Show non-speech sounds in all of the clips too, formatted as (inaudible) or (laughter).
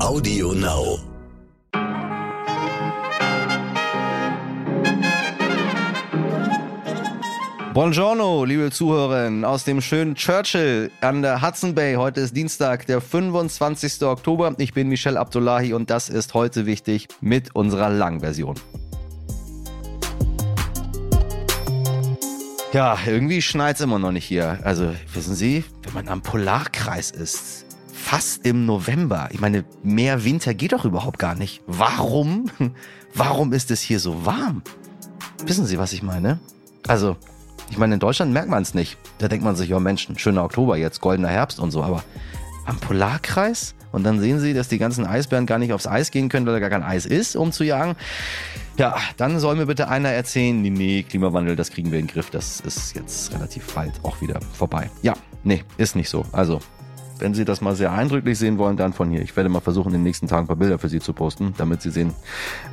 Audio Now. Buongiorno, liebe Zuhörerinnen aus dem schönen Churchill an der Hudson Bay. Heute ist Dienstag, der 25. Oktober. Ich bin Michel Abdullahi und das ist heute wichtig mit unserer Langversion. Ja, irgendwie schneit's immer noch nicht hier. Also, wissen Sie, wenn man am Polarkreis ist, fast im November. Ich meine, mehr Winter geht doch überhaupt gar nicht. Warum? (laughs) Warum ist es hier so warm? Wissen Sie, was ich meine? Also, ich meine, in Deutschland merkt man es nicht. Da denkt man sich, ja Mensch, schöner Oktober jetzt, goldener Herbst und so. Aber am Polarkreis? Und dann sehen Sie, dass die ganzen Eisbären gar nicht aufs Eis gehen können, weil da gar kein Eis ist, um zu jagen. Ja, dann soll mir bitte einer erzählen, nee, nee, Klimawandel, das kriegen wir in den Griff. Das ist jetzt relativ bald auch wieder vorbei. Ja, nee, ist nicht so. Also, wenn Sie das mal sehr eindrücklich sehen wollen, dann von hier. Ich werde mal versuchen, in den nächsten Tagen ein paar Bilder für Sie zu posten, damit Sie sehen,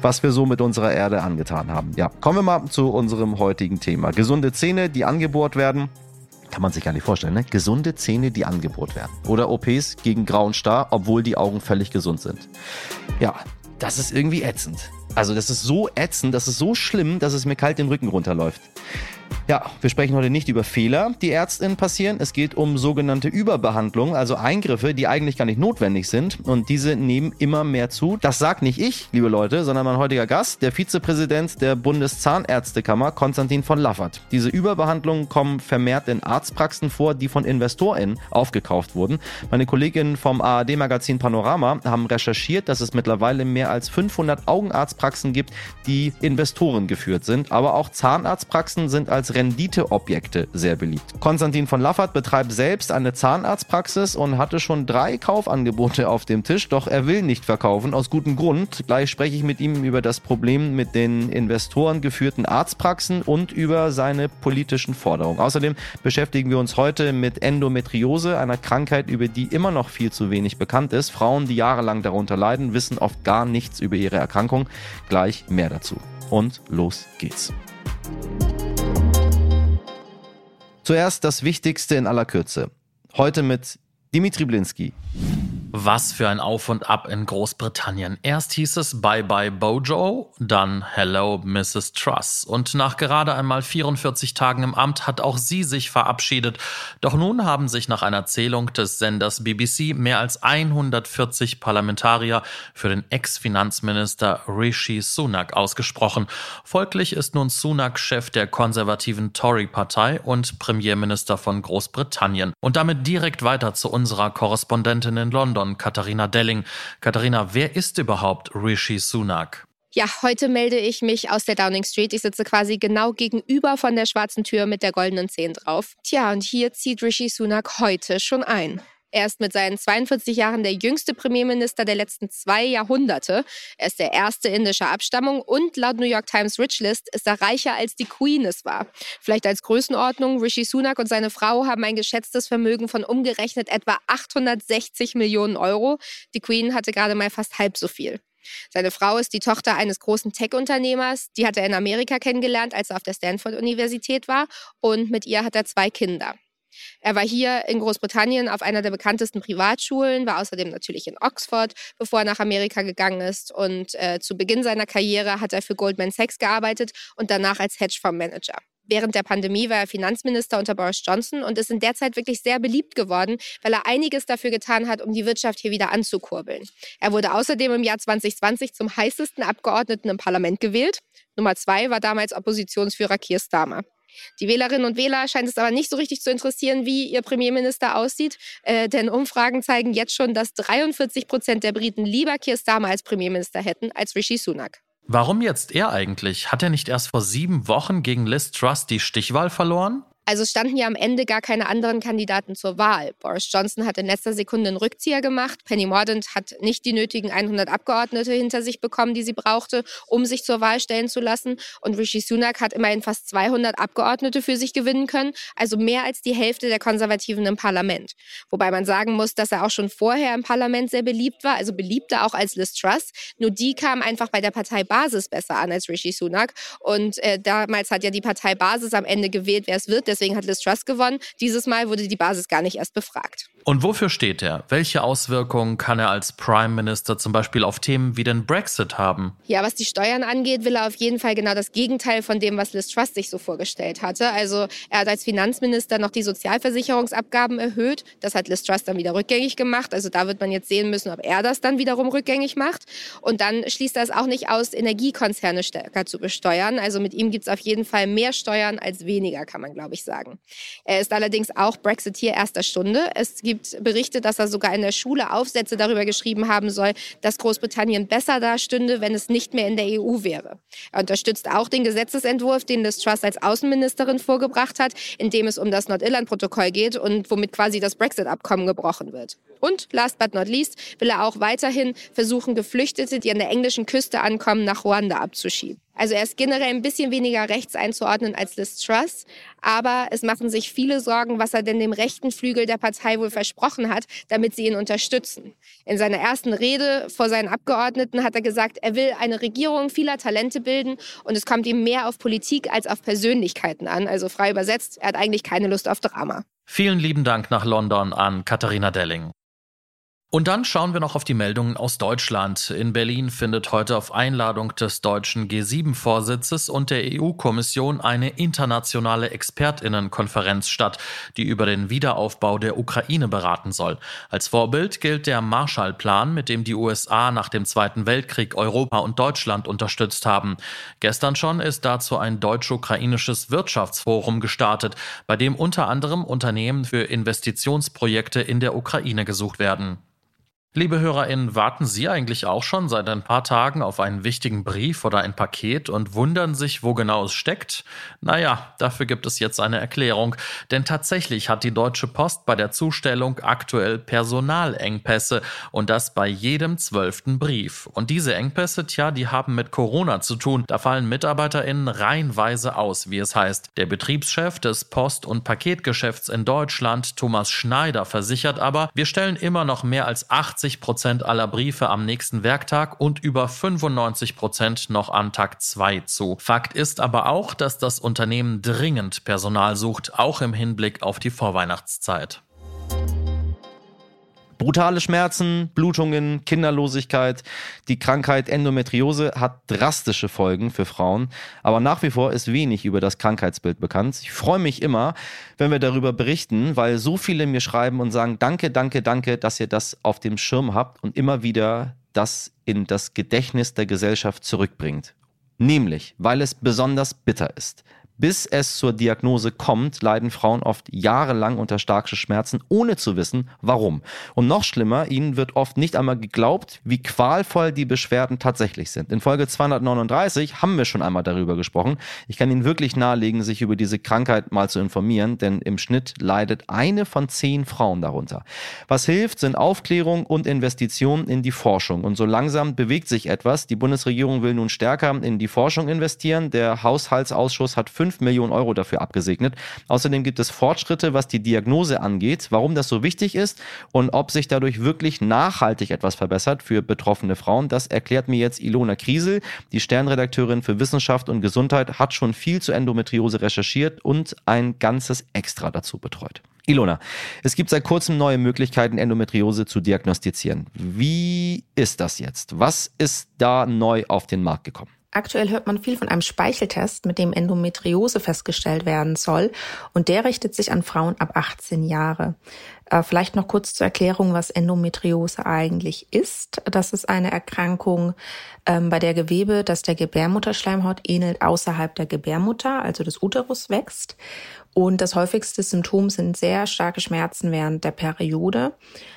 was wir so mit unserer Erde angetan haben. Ja, kommen wir mal zu unserem heutigen Thema. Gesunde Zähne, die angebohrt werden. Kann man sich gar nicht vorstellen, ne? Gesunde Zähne, die angebohrt werden. Oder OPs gegen grauen Star, obwohl die Augen völlig gesund sind. Ja, das ist irgendwie ätzend. Also das ist so ätzend, das ist so schlimm, dass es mir kalt den Rücken runterläuft. Ja, wir sprechen heute nicht über Fehler, die Ärztinnen passieren. Es geht um sogenannte Überbehandlung, also Eingriffe, die eigentlich gar nicht notwendig sind. Und diese nehmen immer mehr zu. Das sagt nicht ich, liebe Leute, sondern mein heutiger Gast, der Vizepräsident der Bundeszahnärztekammer, Konstantin von Laffert. Diese Überbehandlungen kommen vermehrt in Arztpraxen vor, die von InvestorInnen aufgekauft wurden. Meine Kolleginnen vom ARD-Magazin Panorama haben recherchiert, dass es mittlerweile mehr als 500 Augenarztpraxen gibt, die Investoren geführt sind. Aber auch Zahnarztpraxen sind als Renditeobjekte sehr beliebt. Konstantin von Laffert betreibt selbst eine Zahnarztpraxis und hatte schon drei Kaufangebote auf dem Tisch, doch er will nicht verkaufen, aus gutem Grund. Gleich spreche ich mit ihm über das Problem mit den Investoren geführten Arztpraxen und über seine politischen Forderungen. Außerdem beschäftigen wir uns heute mit Endometriose, einer Krankheit, über die immer noch viel zu wenig bekannt ist. Frauen, die jahrelang darunter leiden, wissen oft gar nichts über ihre Erkrankung. Gleich mehr dazu. Und los geht's. Zuerst das Wichtigste in aller Kürze. Heute mit Dimitri Blinski. Was für ein Auf und Ab in Großbritannien. Erst hieß es Bye bye Bojo, dann Hello Mrs. Truss. Und nach gerade einmal 44 Tagen im Amt hat auch sie sich verabschiedet. Doch nun haben sich nach einer Zählung des Senders BBC mehr als 140 Parlamentarier für den Ex-Finanzminister Rishi Sunak ausgesprochen. Folglich ist nun Sunak Chef der konservativen Tory-Partei und Premierminister von Großbritannien. Und damit direkt weiter zu unserer Korrespondentin in London. London, Katharina Delling. Katharina, wer ist überhaupt Rishi Sunak? Ja, heute melde ich mich aus der Downing Street. Ich sitze quasi genau gegenüber von der schwarzen Tür mit der goldenen Zehn drauf. Tja, und hier zieht Rishi Sunak heute schon ein. Er ist mit seinen 42 Jahren der jüngste Premierminister der letzten zwei Jahrhunderte. Er ist der erste indischer Abstammung und laut New York Times Rich List ist er reicher als die Queen es war. Vielleicht als Größenordnung, Rishi Sunak und seine Frau haben ein geschätztes Vermögen von umgerechnet etwa 860 Millionen Euro. Die Queen hatte gerade mal fast halb so viel. Seine Frau ist die Tochter eines großen Tech-Unternehmers. Die hat er in Amerika kennengelernt, als er auf der Stanford-Universität war. Und mit ihr hat er zwei Kinder. Er war hier in Großbritannien auf einer der bekanntesten Privatschulen, war außerdem natürlich in Oxford, bevor er nach Amerika gegangen ist. Und äh, zu Beginn seiner Karriere hat er für Goldman Sachs gearbeitet und danach als Hedgefondsmanager. Während der Pandemie war er Finanzminister unter Boris Johnson und ist in der Zeit wirklich sehr beliebt geworden, weil er einiges dafür getan hat, um die Wirtschaft hier wieder anzukurbeln. Er wurde außerdem im Jahr 2020 zum heißesten Abgeordneten im Parlament gewählt. Nummer zwei war damals Oppositionsführer Keir Starmer. Die Wählerinnen und Wähler scheint es aber nicht so richtig zu interessieren, wie ihr Premierminister aussieht, äh, denn Umfragen zeigen jetzt schon, dass 43 Prozent der Briten lieber Keir Starmer als Premierminister hätten als Rishi Sunak. Warum jetzt er eigentlich? Hat er nicht erst vor sieben Wochen gegen Liz Truss die Stichwahl verloren? Also standen ja am Ende gar keine anderen Kandidaten zur Wahl. Boris Johnson hat in letzter Sekunde einen Rückzieher gemacht. Penny Mordaunt hat nicht die nötigen 100 Abgeordnete hinter sich bekommen, die sie brauchte, um sich zur Wahl stellen zu lassen. Und Rishi Sunak hat immerhin fast 200 Abgeordnete für sich gewinnen können, also mehr als die Hälfte der Konservativen im Parlament. Wobei man sagen muss, dass er auch schon vorher im Parlament sehr beliebt war, also beliebter auch als Liz Truss. Nur die kam einfach bei der Partei Basis besser an als Rishi Sunak. Und äh, damals hat ja die Partei Basis am Ende gewählt, wer es wird deswegen hat Liz Truss gewonnen. Dieses Mal wurde die Basis gar nicht erst befragt. Und wofür steht er? Welche Auswirkungen kann er als Prime Minister zum Beispiel auf Themen wie den Brexit haben? Ja, was die Steuern angeht, will er auf jeden Fall genau das Gegenteil von dem, was Liz Truss sich so vorgestellt hatte. Also er hat als Finanzminister noch die Sozialversicherungsabgaben erhöht. Das hat Liz Truss dann wieder rückgängig gemacht. Also da wird man jetzt sehen müssen, ob er das dann wiederum rückgängig macht. Und dann schließt er es auch nicht aus, Energiekonzerne stärker zu besteuern. Also mit ihm gibt es auf jeden Fall mehr Steuern als weniger, kann man glaube ich sagen. Er ist allerdings auch Brexiteer erster Stunde. Es gibt gibt Berichte, dass er sogar in der Schule Aufsätze darüber geschrieben haben soll, dass Großbritannien besser dastünde, wenn es nicht mehr in der EU wäre. Er unterstützt auch den Gesetzesentwurf, den Liz Truss als Außenministerin vorgebracht hat, in dem es um das Nordirland-Protokoll geht und womit quasi das Brexit-Abkommen gebrochen wird. Und last but not least will er auch weiterhin versuchen, Geflüchtete, die an der englischen Küste ankommen, nach Ruanda abzuschieben. Also er ist generell ein bisschen weniger rechts einzuordnen als Liz Truss, aber es machen sich viele Sorgen, was er denn dem rechten Flügel der Partei wohl versprochen hat, damit sie ihn unterstützen. In seiner ersten Rede vor seinen Abgeordneten hat er gesagt, er will eine Regierung vieler Talente bilden und es kommt ihm mehr auf Politik als auf Persönlichkeiten an. Also frei übersetzt, er hat eigentlich keine Lust auf Drama. Vielen lieben Dank nach London an Katharina Delling. Und dann schauen wir noch auf die Meldungen aus Deutschland. In Berlin findet heute auf Einladung des deutschen G7-Vorsitzes und der EU-Kommission eine internationale Expertinnenkonferenz statt, die über den Wiederaufbau der Ukraine beraten soll. Als Vorbild gilt der Marshallplan, mit dem die USA nach dem Zweiten Weltkrieg Europa und Deutschland unterstützt haben. Gestern schon ist dazu ein deutsch-ukrainisches Wirtschaftsforum gestartet, bei dem unter anderem Unternehmen für Investitionsprojekte in der Ukraine gesucht werden. Liebe HörerInnen, warten Sie eigentlich auch schon seit ein paar Tagen auf einen wichtigen Brief oder ein Paket und wundern sich, wo genau es steckt? Naja, dafür gibt es jetzt eine Erklärung. Denn tatsächlich hat die Deutsche Post bei der Zustellung aktuell Personalengpässe und das bei jedem zwölften Brief. Und diese Engpässe, tja, die haben mit Corona zu tun. Da fallen MitarbeiterInnen reihenweise aus, wie es heißt. Der Betriebschef des Post- und Paketgeschäfts in Deutschland, Thomas Schneider, versichert aber, wir stellen immer noch mehr als 80 80 Prozent aller Briefe am nächsten Werktag und über 95 Prozent noch an Tag 2 zu. Fakt ist aber auch, dass das Unternehmen dringend Personal sucht, auch im Hinblick auf die Vorweihnachtszeit. Brutale Schmerzen, Blutungen, Kinderlosigkeit. Die Krankheit Endometriose hat drastische Folgen für Frauen, aber nach wie vor ist wenig über das Krankheitsbild bekannt. Ich freue mich immer, wenn wir darüber berichten, weil so viele mir schreiben und sagen, danke, danke, danke, dass ihr das auf dem Schirm habt und immer wieder das in das Gedächtnis der Gesellschaft zurückbringt. Nämlich, weil es besonders bitter ist. Bis es zur Diagnose kommt, leiden Frauen oft jahrelang unter starken Schmerzen, ohne zu wissen, warum. Und noch schlimmer, ihnen wird oft nicht einmal geglaubt, wie qualvoll die Beschwerden tatsächlich sind. In Folge 239 haben wir schon einmal darüber gesprochen. Ich kann Ihnen wirklich nahelegen, sich über diese Krankheit mal zu informieren, denn im Schnitt leidet eine von zehn Frauen darunter. Was hilft, sind Aufklärung und Investitionen in die Forschung. Und so langsam bewegt sich etwas. Die Bundesregierung will nun stärker in die Forschung investieren. Der Haushaltsausschuss hat 5 Millionen Euro dafür abgesegnet. Außerdem gibt es Fortschritte, was die Diagnose angeht, warum das so wichtig ist und ob sich dadurch wirklich nachhaltig etwas verbessert für betroffene Frauen. Das erklärt mir jetzt Ilona Kriesel, die Sternredakteurin für Wissenschaft und Gesundheit, hat schon viel zu Endometriose recherchiert und ein ganzes Extra dazu betreut. Ilona, es gibt seit kurzem neue Möglichkeiten, Endometriose zu diagnostizieren. Wie ist das jetzt? Was ist da neu auf den Markt gekommen? Aktuell hört man viel von einem Speicheltest, mit dem Endometriose festgestellt werden soll. Und der richtet sich an Frauen ab 18 Jahre. Äh, vielleicht noch kurz zur Erklärung, was Endometriose eigentlich ist. Das ist eine Erkrankung, ähm, bei der Gewebe, das der Gebärmutterschleimhaut ähnelt, außerhalb der Gebärmutter, also des Uterus wächst. Und das häufigste Symptom sind sehr starke Schmerzen während der Periode.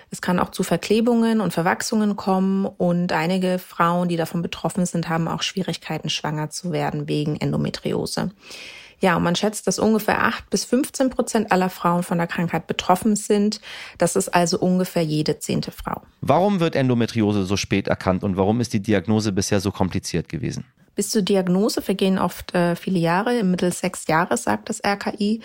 Es kann auch zu Verklebungen und Verwachsungen kommen und einige Frauen, die davon betroffen sind, haben auch Schwierigkeiten, schwanger zu werden wegen Endometriose. Ja, und man schätzt, dass ungefähr acht bis 15 Prozent aller Frauen von der Krankheit betroffen sind. Das ist also ungefähr jede zehnte Frau. Warum wird Endometriose so spät erkannt und warum ist die Diagnose bisher so kompliziert gewesen? Bis zur Diagnose vergehen oft äh, viele Jahre, im Mittel sechs Jahre, sagt das RKI.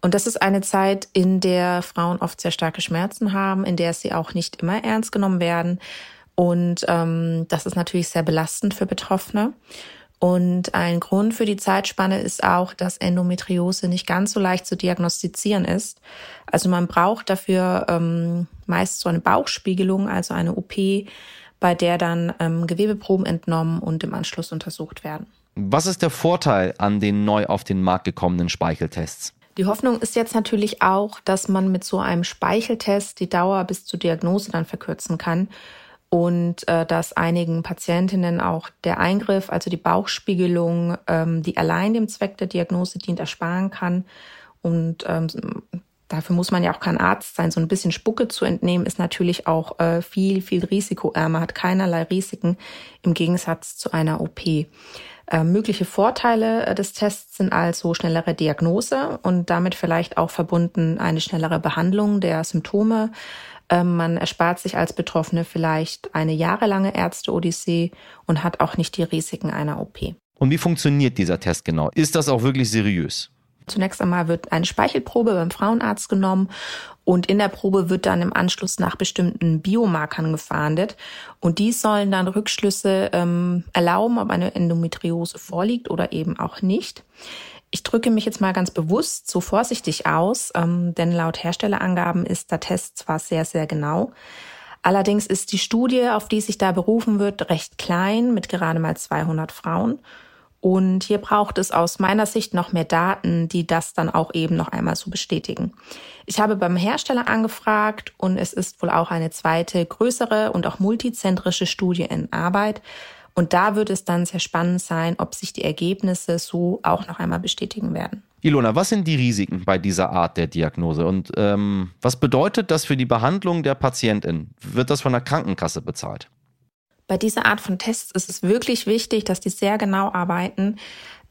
Und das ist eine Zeit, in der Frauen oft sehr starke Schmerzen haben, in der sie auch nicht immer ernst genommen werden. Und ähm, das ist natürlich sehr belastend für Betroffene. Und ein Grund für die Zeitspanne ist auch, dass Endometriose nicht ganz so leicht zu diagnostizieren ist. Also man braucht dafür ähm, meist so eine Bauchspiegelung, also eine OP, bei der dann ähm, Gewebeproben entnommen und im Anschluss untersucht werden. Was ist der Vorteil an den neu auf den Markt gekommenen Speicheltests? Die Hoffnung ist jetzt natürlich auch, dass man mit so einem Speicheltest die Dauer bis zur Diagnose dann verkürzen kann und äh, dass einigen Patientinnen auch der Eingriff, also die Bauchspiegelung, ähm, die allein dem Zweck der Diagnose dient, ersparen kann. Und ähm, dafür muss man ja auch kein Arzt sein. So ein bisschen Spucke zu entnehmen ist natürlich auch äh, viel, viel risikoärmer, hat keinerlei Risiken im Gegensatz zu einer OP. Äh, mögliche Vorteile äh, des Tests sind also schnellere Diagnose und damit vielleicht auch verbunden eine schnellere Behandlung der Symptome, ähm, man erspart sich als Betroffene vielleicht eine jahrelange Ärzte-Odyssee und hat auch nicht die Risiken einer OP. Und wie funktioniert dieser Test genau? Ist das auch wirklich seriös? Zunächst einmal wird eine Speichelprobe beim Frauenarzt genommen und in der Probe wird dann im Anschluss nach bestimmten Biomarkern gefahndet und die sollen dann Rückschlüsse ähm, erlauben, ob eine Endometriose vorliegt oder eben auch nicht. Ich drücke mich jetzt mal ganz bewusst so vorsichtig aus, ähm, denn laut Herstellerangaben ist der Test zwar sehr, sehr genau. Allerdings ist die Studie, auf die sich da berufen wird, recht klein mit gerade mal 200 Frauen. Und hier braucht es aus meiner Sicht noch mehr Daten, die das dann auch eben noch einmal so bestätigen. Ich habe beim Hersteller angefragt und es ist wohl auch eine zweite, größere und auch multizentrische Studie in Arbeit. Und da wird es dann sehr spannend sein, ob sich die Ergebnisse so auch noch einmal bestätigen werden. Ilona, was sind die Risiken bei dieser Art der Diagnose und ähm, was bedeutet das für die Behandlung der Patientin? Wird das von der Krankenkasse bezahlt? Bei dieser Art von Tests ist es wirklich wichtig, dass die sehr genau arbeiten,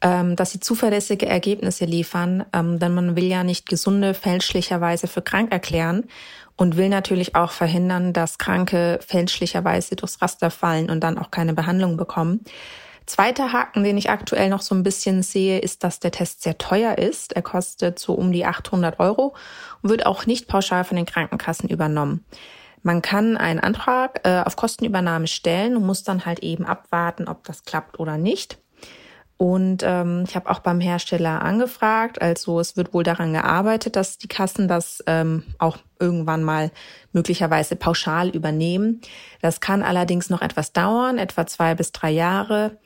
ähm, dass sie zuverlässige Ergebnisse liefern, ähm, denn man will ja nicht Gesunde fälschlicherweise für krank erklären und will natürlich auch verhindern, dass Kranke fälschlicherweise durchs Raster fallen und dann auch keine Behandlung bekommen. Zweiter Haken, den ich aktuell noch so ein bisschen sehe, ist, dass der Test sehr teuer ist. Er kostet so um die 800 Euro und wird auch nicht pauschal von den Krankenkassen übernommen. Man kann einen Antrag äh, auf Kostenübernahme stellen und muss dann halt eben abwarten, ob das klappt oder nicht. Und ähm, ich habe auch beim Hersteller angefragt. Also es wird wohl daran gearbeitet, dass die Kassen das ähm, auch irgendwann mal möglicherweise pauschal übernehmen. Das kann allerdings noch etwas dauern, etwa zwei bis drei Jahre.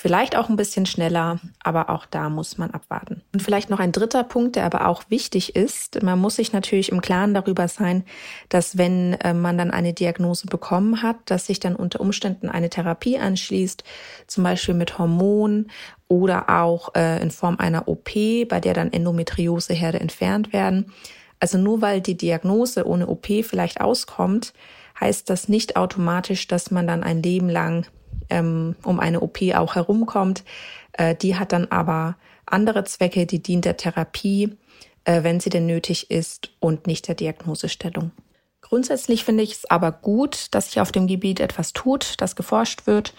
Vielleicht auch ein bisschen schneller, aber auch da muss man abwarten. Und vielleicht noch ein dritter Punkt, der aber auch wichtig ist. Man muss sich natürlich im Klaren darüber sein, dass wenn äh, man dann eine Diagnose bekommen hat, dass sich dann unter Umständen eine Therapie anschließt, zum Beispiel mit Hormonen oder auch äh, in Form einer OP, bei der dann Endometrioseherde entfernt werden. Also nur weil die Diagnose ohne OP vielleicht auskommt, heißt das nicht automatisch, dass man dann ein Leben lang ähm, um eine OP auch herumkommt. Äh, die hat dann aber andere Zwecke, die dient der Therapie, äh, wenn sie denn nötig ist und nicht der Diagnosestellung. Grundsätzlich finde ich es aber gut, dass sich auf dem Gebiet etwas tut, dass geforscht wird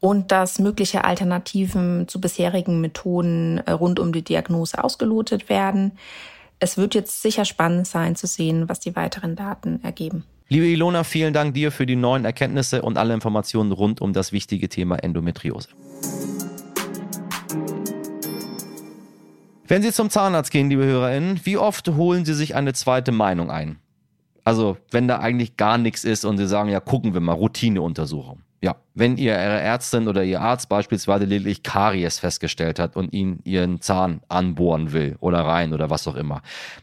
und dass mögliche Alternativen zu bisherigen Methoden äh, rund um die Diagnose ausgelotet werden. Es wird jetzt sicher spannend sein zu sehen, was die weiteren Daten ergeben. Liebe Ilona, vielen Dank dir für die neuen Erkenntnisse und alle Informationen rund um das wichtige Thema Endometriose. Wenn Sie zum Zahnarzt gehen, liebe HörerInnen, wie oft holen Sie sich eine zweite Meinung ein? Also, wenn da eigentlich gar nichts ist und Sie sagen, ja, gucken wir mal, Routineuntersuchung. Ja, wenn ihr Ihre Ärztin oder Ihr Arzt beispielsweise lediglich Karies festgestellt hat und Ihnen Ihren Zahn anbohren will oder rein oder was auch immer.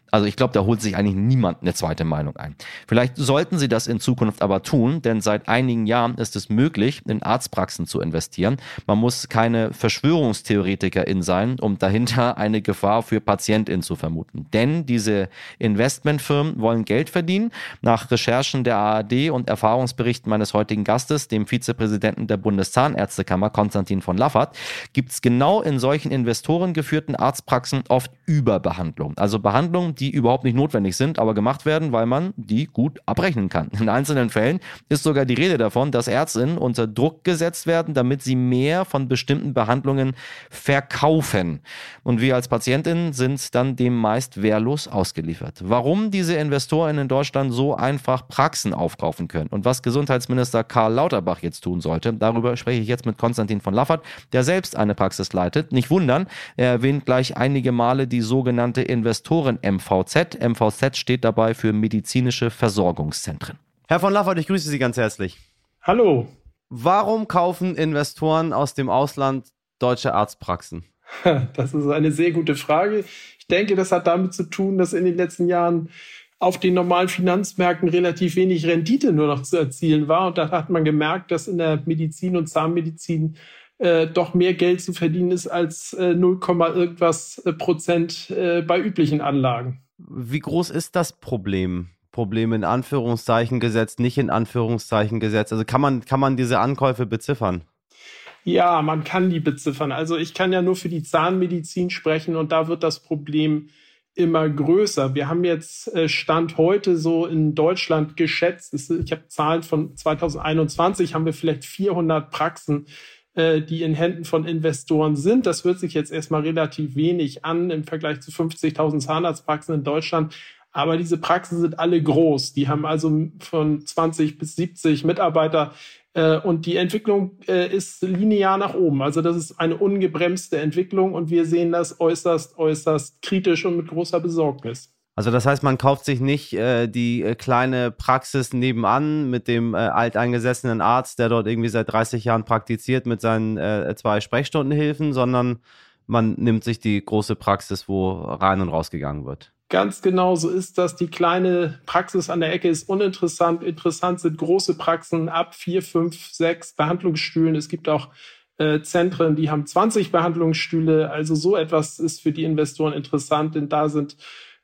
Also ich glaube, da holt sich eigentlich niemand eine zweite Meinung ein. Vielleicht sollten Sie das in Zukunft aber tun, denn seit einigen Jahren ist es möglich, in Arztpraxen zu investieren. Man muss keine Verschwörungstheoretikerin sein, um dahinter eine Gefahr für Patientin zu vermuten. Denn diese Investmentfirmen wollen Geld verdienen. Nach Recherchen der ARD und Erfahrungsberichten meines heutigen Gastes, dem Vizepräsidenten Präsidenten der Bundeszahnärztekammer, Konstantin von Laffert, gibt es genau in solchen investorengeführten Arztpraxen oft Überbehandlung. Also Behandlungen, die überhaupt nicht notwendig sind, aber gemacht werden, weil man die gut abrechnen kann. In einzelnen Fällen ist sogar die Rede davon, dass Ärztinnen unter Druck gesetzt werden, damit sie mehr von bestimmten Behandlungen verkaufen. Und wir als Patientinnen sind dann dem meist wehrlos ausgeliefert. Warum diese Investoren in Deutschland so einfach Praxen aufkaufen können und was Gesundheitsminister Karl Lauterbach jetzt tun soll, sollte. Darüber spreche ich jetzt mit Konstantin von Laffert, der selbst eine Praxis leitet. Nicht wundern, er erwähnt gleich einige Male die sogenannte Investoren-MVZ. MVZ steht dabei für medizinische Versorgungszentren. Herr von Laffert, ich grüße Sie ganz herzlich. Hallo. Warum kaufen Investoren aus dem Ausland deutsche Arztpraxen? (laughs) Das ist eine sehr gute Frage. Ich denke, das hat damit zu tun, dass in den letzten Jahren auf den normalen Finanzmärkten relativ wenig Rendite nur noch zu erzielen war. Und da hat man gemerkt, dass in der Medizin und Zahnmedizin äh, doch mehr Geld zu verdienen ist als äh, 0, irgendwas äh, Prozent äh, bei üblichen Anlagen. Wie groß ist das Problem? Problem in Anführungszeichen gesetzt, nicht in Anführungszeichen gesetzt. Also kann man, kann man diese Ankäufe beziffern? Ja, man kann die beziffern. Also ich kann ja nur für die Zahnmedizin sprechen und da wird das Problem immer größer. Wir haben jetzt äh, Stand heute so in Deutschland geschätzt, ich habe Zahlen von 2021, haben wir vielleicht 400 Praxen, äh, die in Händen von Investoren sind. Das hört sich jetzt erstmal relativ wenig an im Vergleich zu 50.000 Zahnarztpraxen in Deutschland. Aber diese Praxen sind alle groß. Die haben also von 20 bis 70 Mitarbeiter. Äh, und die Entwicklung äh, ist linear nach oben. Also das ist eine ungebremste Entwicklung und wir sehen das äußerst, äußerst kritisch und mit großer Besorgnis. Also das heißt, man kauft sich nicht äh, die äh, kleine Praxis nebenan mit dem äh, alteingesessenen Arzt, der dort irgendwie seit 30 Jahren praktiziert mit seinen äh, zwei Sprechstundenhilfen, sondern man nimmt sich die große Praxis, wo rein und rausgegangen wird. Ganz genau so ist das. Die kleine Praxis an der Ecke ist uninteressant. Interessant sind große Praxen ab vier, fünf, sechs Behandlungsstühlen. Es gibt auch äh, Zentren, die haben 20 Behandlungsstühle. Also so etwas ist für die Investoren interessant, denn da sind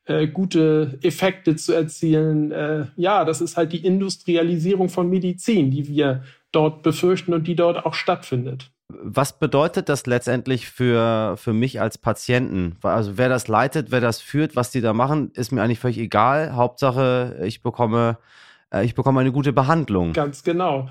äh, gute Effekte zu erzielen. Äh, ja, das ist halt die Industrialisierung von Medizin, die wir dort befürchten und die dort auch stattfindet was bedeutet das letztendlich für, für mich als Patienten? Also wer das leitet, wer das führt, was die da machen, ist mir eigentlich völlig egal. Hauptsache, ich bekomme, äh, ich bekomme eine gute Behandlung. Ganz genau.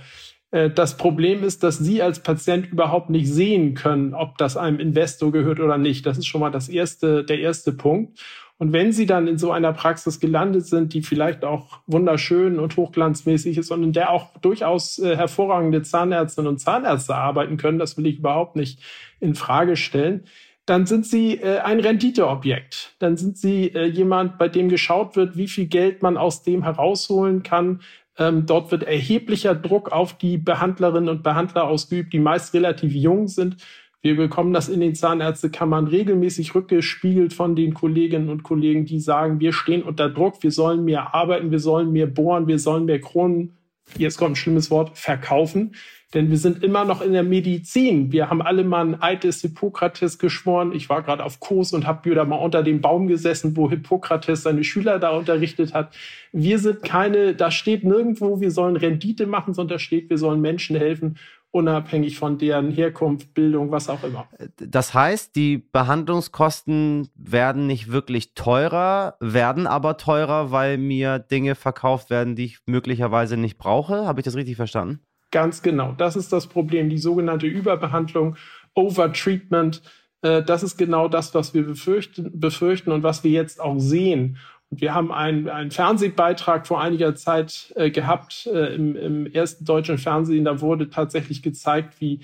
Äh, das Problem ist, dass Sie als Patient überhaupt nicht sehen können, ob das einem Investor gehört oder nicht. Das ist schon mal das erste, der erste Punkt. Und wenn sie dann in so einer Praxis gelandet sind, die vielleicht auch wunderschön und hochglanzmäßig ist und in der auch durchaus äh, hervorragende Zahnärztinnen und Zahnärzte arbeiten können, das will ich überhaupt nicht in Frage stellen, dann sind sie äh, ein Renditeobjekt. Dann sind sie äh, jemand, bei dem geschaut wird, wie viel Geld man aus dem herausholen kann. Ähm, dort wird erheblicher Druck auf die Behandlerinnen und Behandler ausgeübt, die meist relativ jung sind wir bekommen das in den Zahnärztekammern regelmäßig rückgespiegelt von den Kolleginnen und Kollegen, die sagen, wir stehen unter Druck, wir sollen mehr arbeiten, wir sollen mehr bohren, wir sollen mehr Kronen, jetzt kommt ein schlimmes Wort, verkaufen. Denn wir sind immer noch in der Medizin. Wir haben alle mal ein des Hippokrates geschworen. Ich war gerade auf Kurs und habe wieder mal unter dem Baum gesessen, wo Hippokrates seine Schüler da unterrichtet hat. Wir sind keine, da steht nirgendwo, wir sollen Rendite machen, sondern da steht, wir sollen Menschen helfen unabhängig von deren Herkunft, Bildung, was auch immer. Das heißt, die Behandlungskosten werden nicht wirklich teurer, werden aber teurer, weil mir Dinge verkauft werden, die ich möglicherweise nicht brauche. Habe ich das richtig verstanden? Ganz genau. Das ist das Problem, die sogenannte Überbehandlung, Overtreatment. Äh, das ist genau das, was wir befürchten, befürchten und was wir jetzt auch sehen. Wir haben einen, einen Fernsehbeitrag vor einiger Zeit äh, gehabt äh, im, im ersten deutschen Fernsehen. Da wurde tatsächlich gezeigt, wie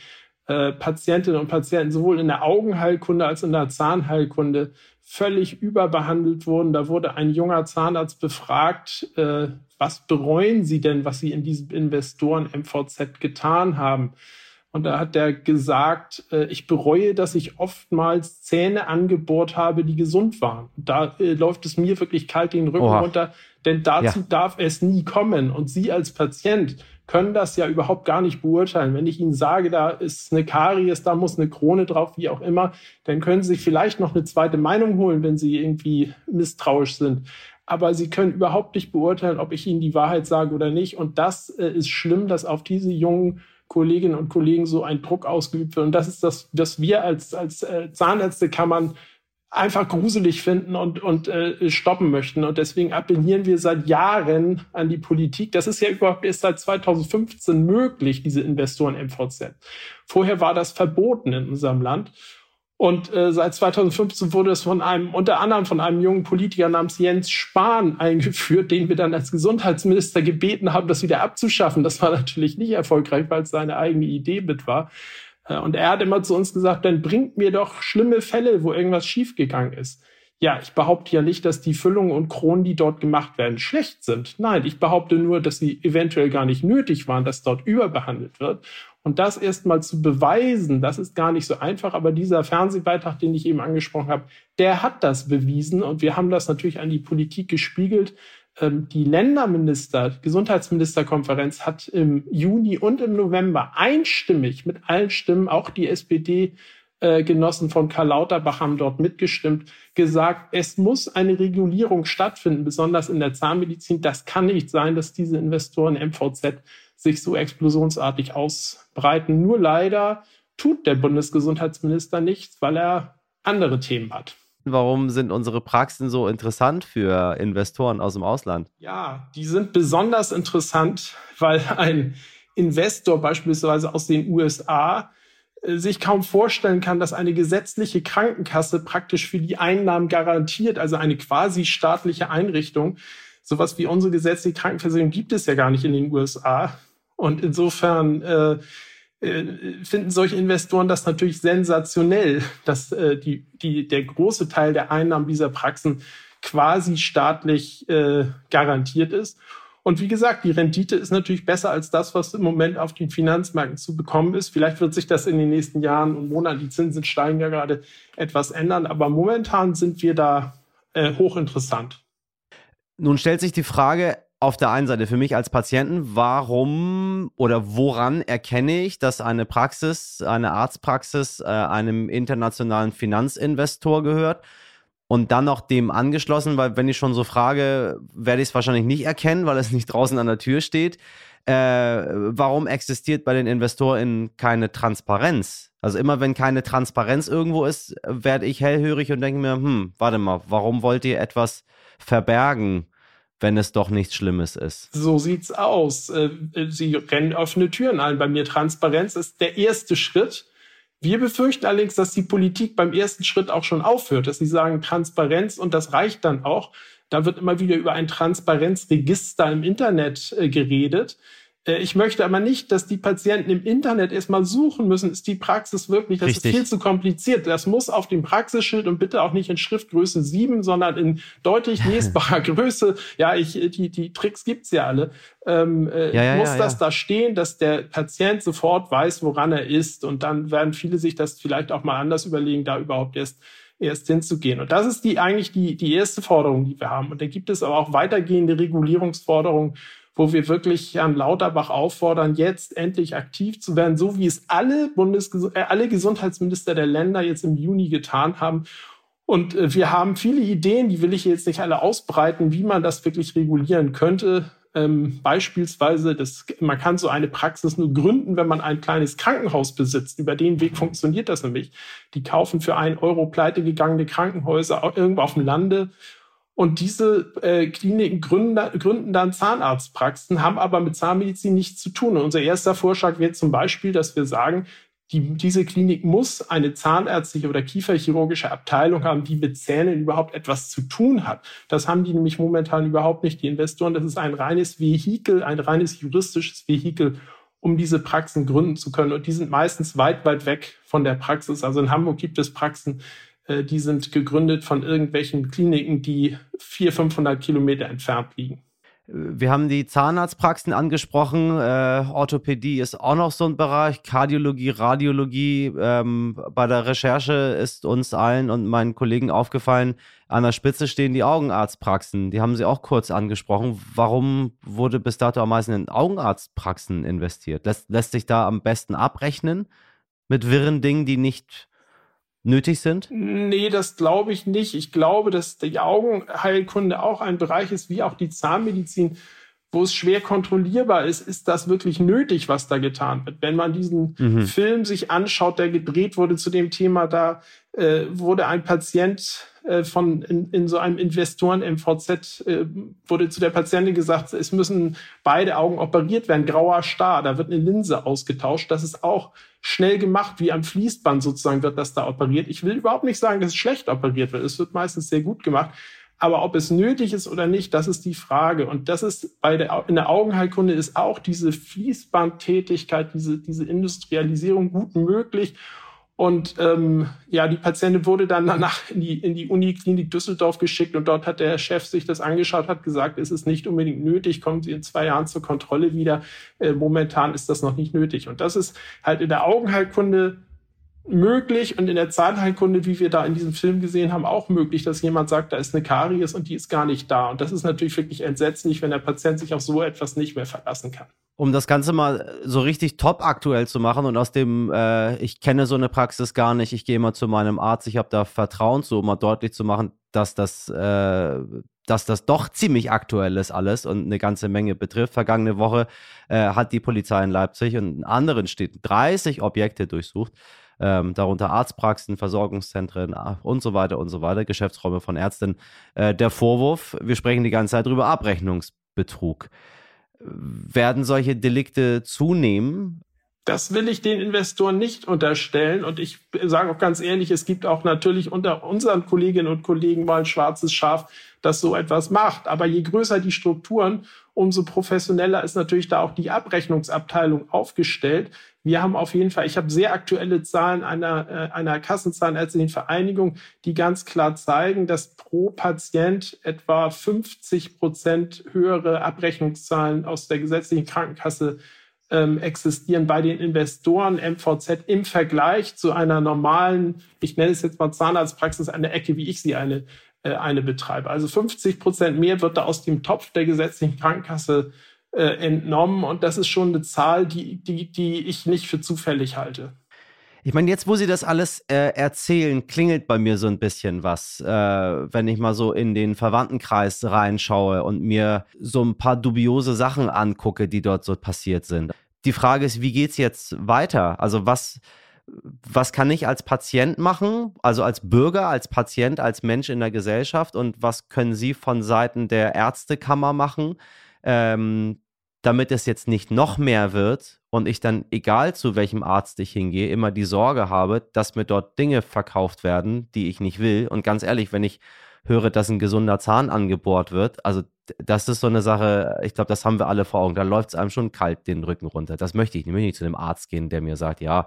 äh, Patientinnen und Patienten sowohl in der Augenheilkunde als in der Zahnheilkunde völlig überbehandelt wurden. Da wurde ein junger Zahnarzt befragt, äh, was bereuen Sie denn, was Sie in diesem Investoren MVZ getan haben? Und da hat er gesagt, äh, ich bereue, dass ich oftmals Zähne angebohrt habe, die gesund waren. Da äh, läuft es mir wirklich kalt den Rücken Oha. runter, denn dazu ja. darf es nie kommen. Und Sie als Patient können das ja überhaupt gar nicht beurteilen. Wenn ich Ihnen sage, da ist eine Karies, da muss eine Krone drauf, wie auch immer, dann können Sie sich vielleicht noch eine zweite Meinung holen, wenn Sie irgendwie misstrauisch sind. Aber Sie können überhaupt nicht beurteilen, ob ich Ihnen die Wahrheit sage oder nicht. Und das äh, ist schlimm, dass auf diese jungen Kolleginnen und Kollegen so ein Druck ausgeübt wird. Und das ist das, was wir als, als äh, Zahnärztekammern einfach gruselig finden und, und äh, stoppen möchten. Und deswegen appellieren wir seit Jahren an die Politik. Das ist ja überhaupt erst seit 2015 möglich, diese Investoren MVZ. Vorher war das verboten in unserem Land. Und äh, seit 2015 wurde es von einem, unter anderem von einem jungen Politiker namens Jens Spahn eingeführt, den wir dann als Gesundheitsminister gebeten haben, das wieder abzuschaffen. Das war natürlich nicht erfolgreich, weil es seine eigene Idee mit war. Äh, und er hat immer zu uns gesagt, dann bringt mir doch schlimme Fälle, wo irgendwas schiefgegangen ist. Ja, ich behaupte ja nicht, dass die Füllungen und Kronen, die dort gemacht werden, schlecht sind. Nein, ich behaupte nur, dass sie eventuell gar nicht nötig waren, dass dort überbehandelt wird. Und das erstmal zu beweisen, das ist gar nicht so einfach. Aber dieser Fernsehbeitrag, den ich eben angesprochen habe, der hat das bewiesen. Und wir haben das natürlich an die Politik gespiegelt. Ähm, die Länderminister, Gesundheitsministerkonferenz hat im Juni und im November einstimmig mit allen Stimmen, auch die SPD, äh, Genossen von Karl Lauterbach haben dort mitgestimmt, gesagt, es muss eine Regulierung stattfinden, besonders in der Zahnmedizin. Das kann nicht sein, dass diese Investoren MVZ sich so explosionsartig ausbreiten. Nur leider tut der Bundesgesundheitsminister nichts, weil er andere Themen hat. Warum sind unsere Praxen so interessant für Investoren aus dem Ausland? Ja, die sind besonders interessant, weil ein Investor beispielsweise aus den USA äh, sich kaum vorstellen kann, dass eine gesetzliche Krankenkasse praktisch für die Einnahmen garantiert, also eine quasi staatliche Einrichtung. Sowas wie unsere gesetzliche Krankenversicherung gibt es ja gar nicht in den USA. Und insofern äh, äh, finden solche Investoren das natürlich sensationell, dass äh, die, die, der große Teil der Einnahmen dieser Praxen quasi staatlich äh, garantiert ist. Und wie gesagt, die Rendite ist natürlich besser als das, was im Moment auf den Finanzmärkten zu bekommen ist. Vielleicht wird sich das in den nächsten Jahren und Monaten, die Zinsen steigen ja gerade, etwas ändern. Aber momentan sind wir da äh, hochinteressant. Nun stellt sich die Frage, auf der einen Seite für mich als Patienten, warum oder woran erkenne ich, dass eine Praxis, eine Arztpraxis äh, einem internationalen Finanzinvestor gehört? Und dann noch dem angeschlossen, weil wenn ich schon so frage, werde ich es wahrscheinlich nicht erkennen, weil es nicht draußen an der Tür steht. Äh, warum existiert bei den Investoren keine Transparenz? Also immer wenn keine Transparenz irgendwo ist, werde ich hellhörig und denke mir, hm, warte mal, warum wollt ihr etwas verbergen? Wenn es doch nichts Schlimmes ist. So sieht's aus. Äh, sie rennen offene Türen ein. Bei mir Transparenz ist der erste Schritt. Wir befürchten allerdings, dass die Politik beim ersten Schritt auch schon aufhört, dass sie sagen Transparenz und das reicht dann auch. Da wird immer wieder über ein Transparenzregister im Internet äh, geredet. Äh, ich möchte aber nicht, dass die Patienten im Internet erstmal suchen müssen, ist die Praxis wirklich, das Richtig. ist viel zu kompliziert. Das muss auf dem Praxisschild und bitte auch nicht in Schriftgröße 7, sondern in deutlich (laughs) lesbarer Größe. Ja, ich, die, die Tricks gibt's ja alle. Ähm, äh, ja, ja, muss ja, das da stehen, dass der Patient sofort weiß, woran er ist. Und dann werden viele sich das vielleicht auch mal anders überlegen, da überhaupt erst erst hinzugehen. Und das ist die eigentlich die, die erste Forderung, die wir haben. Und da gibt es aber auch weitergehende Regulierungsforderungen wo wir wirklich Herrn Lauterbach auffordern, jetzt endlich aktiv zu werden, so wie es alle, Bundes äh, alle Gesundheitsminister der Länder jetzt im Juni getan haben. Und äh, wir haben viele Ideen, die will ich jetzt nicht alle ausbreiten, wie man das wirklich regulieren könnte. Ähm, beispielsweise, das, man kann so eine Praxis nur gründen, wenn man ein kleines Krankenhaus besitzt. Über den Weg funktioniert das nämlich. Die kaufen für einen Euro pleite gegangene Krankenhäuser irgendwo auf dem Lande und diese äh, Kliniken gründen, gründen dann Zahnarztpraxen, haben aber mit Zahnmedizin nichts zu tun. Und unser erster Vorschlag wäre zum Beispiel, dass wir sagen, die, diese Klinik muss eine zahnärztliche oder kieferchirurgische Abteilung haben, die mit Zähnen überhaupt etwas zu tun hat. Das haben die nämlich momentan überhaupt nicht, die Investoren. Das ist ein reines Vehikel, ein reines juristisches Vehikel, um diese Praxen gründen zu können. Und die sind meistens weit, weit weg von der Praxis. Also in Hamburg gibt es Praxen, die sind gegründet von irgendwelchen Kliniken, die 400, 500 Kilometer entfernt liegen. Wir haben die Zahnarztpraxen angesprochen. Äh, Orthopädie ist auch noch so ein Bereich. Kardiologie, Radiologie. Ähm, bei der Recherche ist uns allen und meinen Kollegen aufgefallen, an der Spitze stehen die Augenarztpraxen. Die haben Sie auch kurz angesprochen. Warum wurde bis dato am meisten in Augenarztpraxen investiert? Lässt, lässt sich da am besten abrechnen mit wirren Dingen, die nicht nötig sind? Nee, das glaube ich nicht. Ich glaube, dass die Augenheilkunde auch ein Bereich ist, wie auch die Zahnmedizin, wo es schwer kontrollierbar ist, ist das wirklich nötig, was da getan wird. Wenn man diesen mhm. Film sich anschaut, der gedreht wurde zu dem Thema, da äh, wurde ein Patient äh, von in, in, so einem Investoren-MVZ, äh, wurde zu der Patientin gesagt, es müssen beide Augen operiert werden, grauer Star, da wird eine Linse ausgetauscht. Das ist auch schnell gemacht, wie am Fließband sozusagen wird das da operiert. Ich will überhaupt nicht sagen, dass es schlecht operiert wird. Es wird meistens sehr gut gemacht. Aber ob es nötig ist oder nicht, das ist die Frage. Und das ist bei der, in der Augenheilkunde ist auch diese Fließbandtätigkeit, diese, diese Industrialisierung gut möglich. Und ähm, ja, die Patientin wurde dann danach in die, in die Uniklinik Düsseldorf geschickt und dort hat der Chef sich das angeschaut, hat gesagt, es ist nicht unbedingt nötig, kommen Sie in zwei Jahren zur Kontrolle wieder. Äh, momentan ist das noch nicht nötig. Und das ist halt in der Augenheilkunde möglich und in der Zahnheilkunde, wie wir da in diesem Film gesehen haben, auch möglich, dass jemand sagt, da ist eine Karies und die ist gar nicht da. Und das ist natürlich wirklich entsetzlich, wenn der Patient sich auf so etwas nicht mehr verlassen kann. Um das Ganze mal so richtig top aktuell zu machen und aus dem, äh, ich kenne so eine Praxis gar nicht, ich gehe mal zu meinem Arzt, ich habe da Vertrauen zu, um mal deutlich zu machen, dass das, äh, dass das doch ziemlich aktuell ist alles und eine ganze Menge betrifft. Vergangene Woche äh, hat die Polizei in Leipzig und in anderen Städten 30 Objekte durchsucht ähm, darunter Arztpraxen, Versorgungszentren ah, und so weiter und so weiter, Geschäftsräume von Ärzten. Äh, der Vorwurf, wir sprechen die ganze Zeit drüber, Abrechnungsbetrug. Werden solche Delikte zunehmen? Das will ich den Investoren nicht unterstellen. Und ich sage auch ganz ehrlich, es gibt auch natürlich unter unseren Kolleginnen und Kollegen mal ein schwarzes Schaf, das so etwas macht. Aber je größer die Strukturen, umso professioneller ist natürlich da auch die Abrechnungsabteilung aufgestellt. Wir haben auf jeden Fall, ich habe sehr aktuelle Zahlen einer, äh, einer Kassenzahnärztlichen Vereinigung, die ganz klar zeigen, dass pro Patient etwa 50 Prozent höhere Abrechnungszahlen aus der gesetzlichen Krankenkasse ähm, existieren bei den Investoren MVZ im Vergleich zu einer normalen, ich nenne es jetzt mal Zahnarztpraxis, eine Ecke, wie ich sie eine, äh, eine betreibe. Also 50 Prozent mehr wird da aus dem Topf der gesetzlichen Krankenkasse äh, entnommen und das ist schon eine Zahl, die, die, die ich nicht für zufällig halte. Ich meine, jetzt, wo Sie das alles äh, erzählen, klingelt bei mir so ein bisschen was, äh, wenn ich mal so in den Verwandtenkreis reinschaue und mir so ein paar dubiose Sachen angucke, die dort so passiert sind. Die Frage ist, wie geht es jetzt weiter? Also was, was kann ich als Patient machen, also als Bürger, als Patient, als Mensch in der Gesellschaft und was können Sie von Seiten der Ärztekammer machen, ähm, damit es jetzt nicht noch mehr wird und ich dann, egal zu welchem Arzt ich hingehe, immer die Sorge habe, dass mir dort Dinge verkauft werden, die ich nicht will. Und ganz ehrlich, wenn ich höre, dass ein gesunder Zahn angebohrt wird, also das ist so eine Sache, ich glaube, das haben wir alle vor Augen. Da läuft es einem schon kalt den Rücken runter. Das möchte ich nicht. Ich möchte nicht zu einem Arzt gehen, der mir sagt, ja,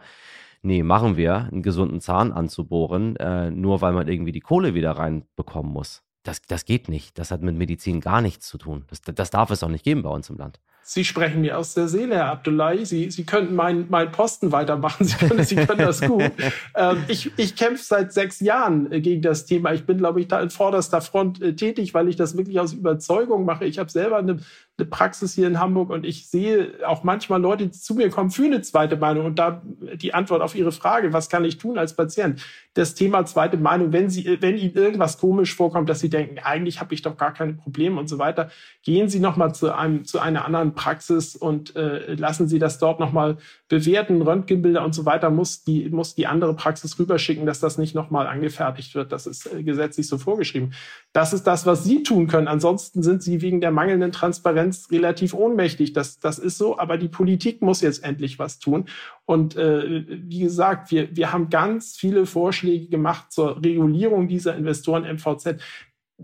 nee, machen wir, einen gesunden Zahn anzubohren, äh, nur weil man irgendwie die Kohle wieder reinbekommen muss. Das, das geht nicht. Das hat mit Medizin gar nichts zu tun. Das, das darf es auch nicht geben bei uns im Land. Sie sprechen mir aus der Seele, Herr Abdullahi. Sie, Sie könnten meinen mein Posten weitermachen. Sie können, Sie können das gut. (laughs) ähm, ich ich kämpfe seit sechs Jahren äh, gegen das Thema. Ich bin, glaube ich, da in vorderster Front äh, tätig, weil ich das wirklich aus Überzeugung mache. Ich habe selber eine eine Praxis hier in Hamburg und ich sehe auch manchmal Leute, die zu mir kommen für eine zweite Meinung und da die Antwort auf Ihre Frage, was kann ich tun als Patient? Das Thema zweite Meinung, wenn Sie, wenn Ihnen irgendwas komisch vorkommt, dass Sie denken, eigentlich habe ich doch gar keine Probleme und so weiter, gehen Sie nochmal zu einem, zu einer anderen Praxis und äh, lassen Sie das dort nochmal bewerten, Röntgenbilder und so weiter muss die, muss die andere Praxis rüberschicken, dass das nicht nochmal angefertigt wird. Das ist äh, gesetzlich so vorgeschrieben. Das ist das, was Sie tun können. Ansonsten sind Sie wegen der mangelnden Transparenz relativ ohnmächtig. Das, das ist so. Aber die Politik muss jetzt endlich was tun. Und äh, wie gesagt, wir, wir haben ganz viele Vorschläge gemacht zur Regulierung dieser Investoren MVZ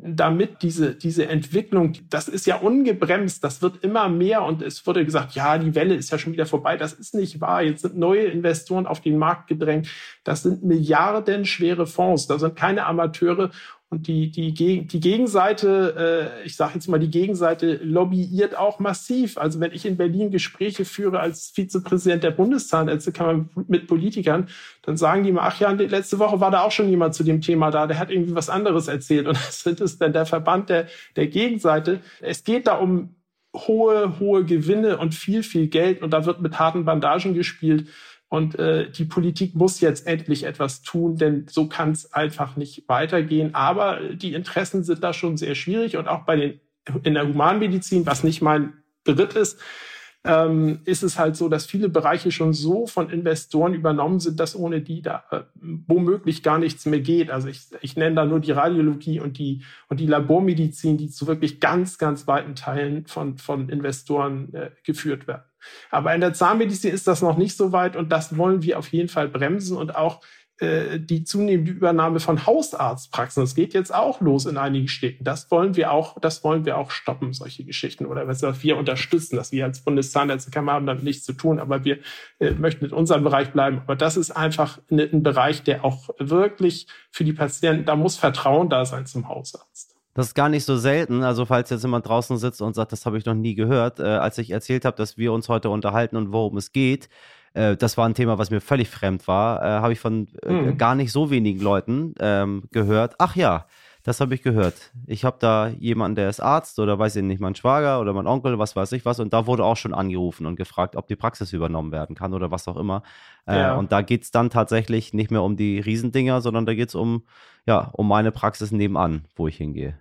damit diese, diese Entwicklung, das ist ja ungebremst, das wird immer mehr und es wurde gesagt, ja, die Welle ist ja schon wieder vorbei. Das ist nicht wahr. Jetzt sind neue Investoren auf den Markt gedrängt. Das sind milliardenschwere Fonds. Da sind keine Amateure und die, die, die Gegenseite, äh, ich sage jetzt mal, die Gegenseite lobbyiert auch massiv. Also wenn ich in Berlin Gespräche führe als Vizepräsident der Bundeszahnärztekammer mit Politikern, dann sagen die mir, ach ja, letzte Woche war da auch schon jemand zu dem Thema da, der hat irgendwie was anderes erzählt. Und (laughs) das ist dann der Verband der, der Gegenseite. Es geht da um hohe, hohe Gewinne und viel, viel Geld. Und da wird mit harten Bandagen gespielt. Und äh, die Politik muss jetzt endlich etwas tun, denn so kann es einfach nicht weitergehen. Aber die Interessen sind da schon sehr schwierig und auch bei den in der Humanmedizin, was nicht mein Drittes ähm, ist es halt so, dass viele Bereiche schon so von Investoren übernommen sind, dass ohne die da äh, womöglich gar nichts mehr geht. Also ich, ich nenne da nur die Radiologie und die, und die Labormedizin, die zu wirklich ganz, ganz weiten Teilen von, von Investoren äh, geführt werden. Aber in der Zahnmedizin ist das noch nicht so weit und das wollen wir auf jeden Fall bremsen und auch äh, die zunehmende Übernahme von Hausarztpraxen. Das geht jetzt auch los in einigen Städten. Das wollen wir auch, das wollen wir auch stoppen, solche Geschichten. Oder was wir unterstützen, dass wir als Bundeszahnärztekammer haben damit nichts zu tun, aber wir äh, möchten in unserem Bereich bleiben. Aber das ist einfach ein Bereich, der auch wirklich für die Patienten, da muss Vertrauen da sein zum Hausarzt. Das ist gar nicht so selten. Also, falls jetzt jemand draußen sitzt und sagt, das habe ich noch nie gehört, äh, als ich erzählt habe, dass wir uns heute unterhalten und worum es geht, äh, das war ein Thema, was mir völlig fremd war, äh, habe ich von äh, mhm. gar nicht so wenigen Leuten ähm, gehört. Ach ja, das habe ich gehört. Ich habe da jemanden, der ist Arzt oder weiß ich nicht, mein Schwager oder mein Onkel, was weiß ich was. Und da wurde auch schon angerufen und gefragt, ob die Praxis übernommen werden kann oder was auch immer. Äh, ja. Und da geht es dann tatsächlich nicht mehr um die Riesendinger, sondern da geht es um, ja, um meine Praxis nebenan, wo ich hingehe.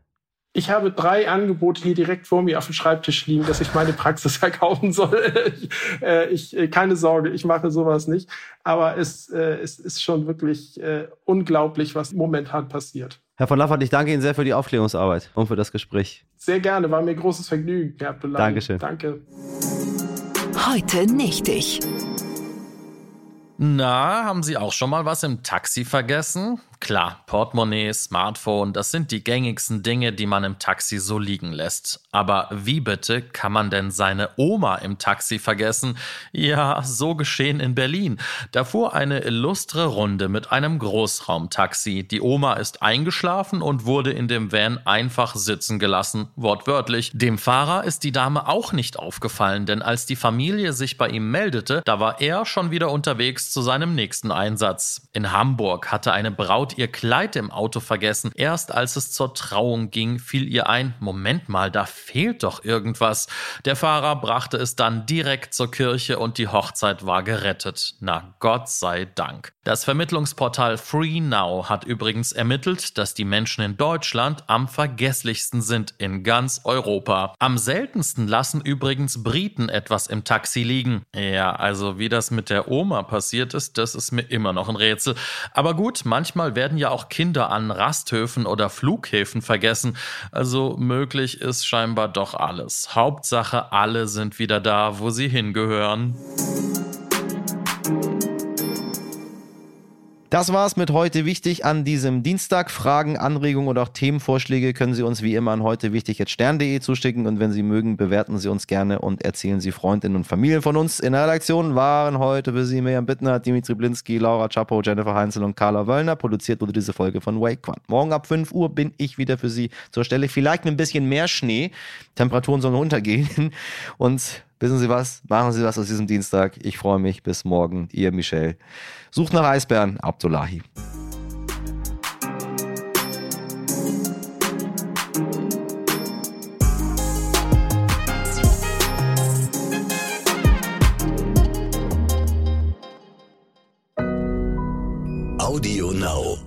Ich habe drei Angebote hier direkt vor mir auf dem Schreibtisch liegen, dass ich meine Praxis (laughs) verkaufen soll. ich, äh, ich, äh, keine Sorge, ich mache sowas nicht. Aber es, äh, es ist schon wirklich äh, unglaublich, was momentan passiert. Herr von Laffert, ich danke Ihnen sehr für die Aufklärungsarbeit und für das Gespräch. Sehr gerne, war mir großes Vergnügen, Herr Abdullahi. Dankeschön. Danke. Heute nicht ich. Na, haben Sie auch schon mal was im Taxi vergessen? Klar, Portemonnaie, Smartphone, das sind die gängigsten Dinge, die man im Taxi so liegen lässt. Aber wie bitte kann man denn seine Oma im Taxi vergessen? Ja, so geschehen in Berlin. Da fuhr eine illustre Runde mit einem Großraumtaxi. Die Oma ist eingeschlafen und wurde in dem Van einfach sitzen gelassen, wortwörtlich. Dem Fahrer ist die Dame auch nicht aufgefallen, denn als die Familie sich bei ihm meldete, da war er schon wieder unterwegs zu seinem nächsten Einsatz. In Hamburg hatte eine Braut Ihr Kleid im Auto vergessen. Erst als es zur Trauung ging, fiel ihr ein, Moment mal, da fehlt doch irgendwas. Der Fahrer brachte es dann direkt zur Kirche und die Hochzeit war gerettet. Na Gott sei Dank. Das Vermittlungsportal Free Now hat übrigens ermittelt, dass die Menschen in Deutschland am vergesslichsten sind in ganz Europa. Am seltensten lassen übrigens Briten etwas im Taxi liegen. Ja, also wie das mit der Oma passiert ist, das ist mir immer noch ein Rätsel. Aber gut, manchmal werden ja auch Kinder an Rasthöfen oder Flughäfen vergessen. Also möglich ist scheinbar doch alles. Hauptsache, alle sind wieder da, wo sie hingehören. Das war's mit heute wichtig an diesem Dienstag. Fragen, Anregungen oder auch Themenvorschläge können Sie uns wie immer an heute wichtig jetzt stern.de zuschicken und wenn Sie mögen, bewerten Sie uns gerne und erzählen Sie Freundinnen und Familien von uns. In der Redaktion waren heute für Sie Miriam Bittner, Dimitri Blinski, Laura Chapo, Jennifer Heinzel und Carla Wöllner. Produziert wurde diese Folge von Wake One. Morgen ab 5 Uhr bin ich wieder für Sie zur Stelle. Vielleicht mit ein bisschen mehr Schnee. Temperaturen sollen runtergehen und Wissen Sie was? Machen Sie was aus diesem Dienstag. Ich freue mich. Bis morgen. Ihr Michel. Sucht nach Eisbären. Abdullahi. Audio Now.